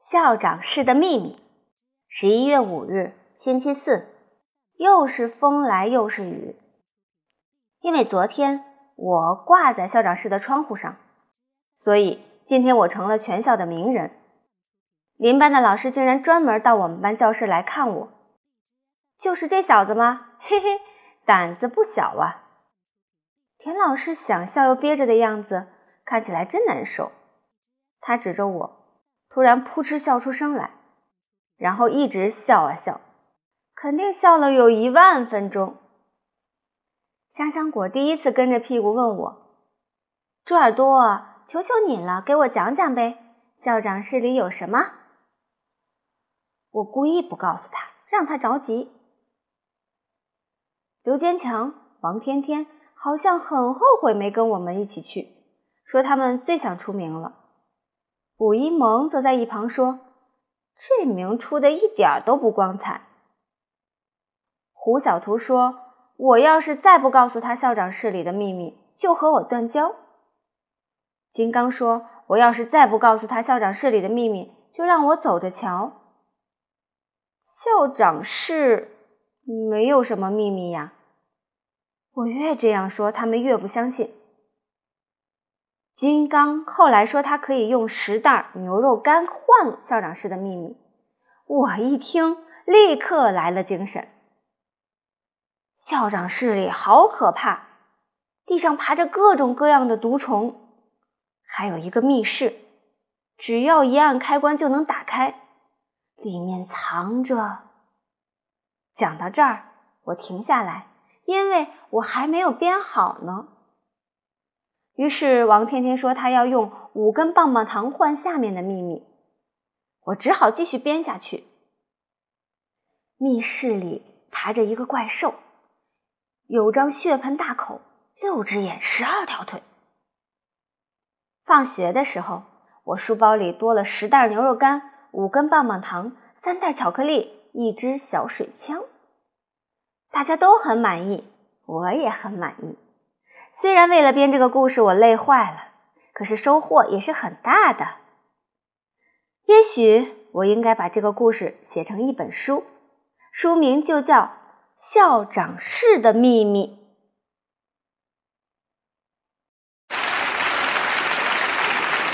校长室的秘密。十一月五日，星期四，又是风来又是雨。因为昨天我挂在校长室的窗户上，所以今天我成了全校的名人。邻班的老师竟然专门到我们班教室来看我。就是这小子吗？嘿嘿，胆子不小啊！田老师想笑又憋着的样子，看起来真难受。他指着我。突然扑哧笑出声来，然后一直笑啊笑，肯定笑了有一万分钟。香香果第一次跟着屁股问我：“猪耳朵，求求你了，给我讲讲呗，校长室里有什么？”我故意不告诉他，让他着急。刘坚强、王天天好像很后悔没跟我们一起去，说他们最想出名了。卜一萌则在一旁说：“这名出的一点都不光彩。”胡小图说：“我要是再不告诉他校长室里的秘密，就和我断交。”金刚说：“我要是再不告诉他校长室里的秘密，就让我走着瞧。”校长室没有什么秘密呀。我越这样说，他们越不相信。金刚后来说他可以用十袋牛肉干换校长室的秘密，我一听立刻来了精神。校长室里好可怕，地上爬着各种各样的毒虫，还有一个密室，只要一按开关就能打开，里面藏着。讲到这儿，我停下来，因为我还没有编好呢。于是王天天说他要用五根棒棒糖换下面的秘密，我只好继续编下去。密室里爬着一个怪兽，有张血盆大口，六只眼，十二条腿。放学的时候，我书包里多了十袋牛肉干、五根棒棒糖、三袋巧克力、一支小水枪。大家都很满意，我也很满意。虽然为了编这个故事我累坏了，可是收获也是很大的。也许我应该把这个故事写成一本书，书名就叫《校长室的秘密》。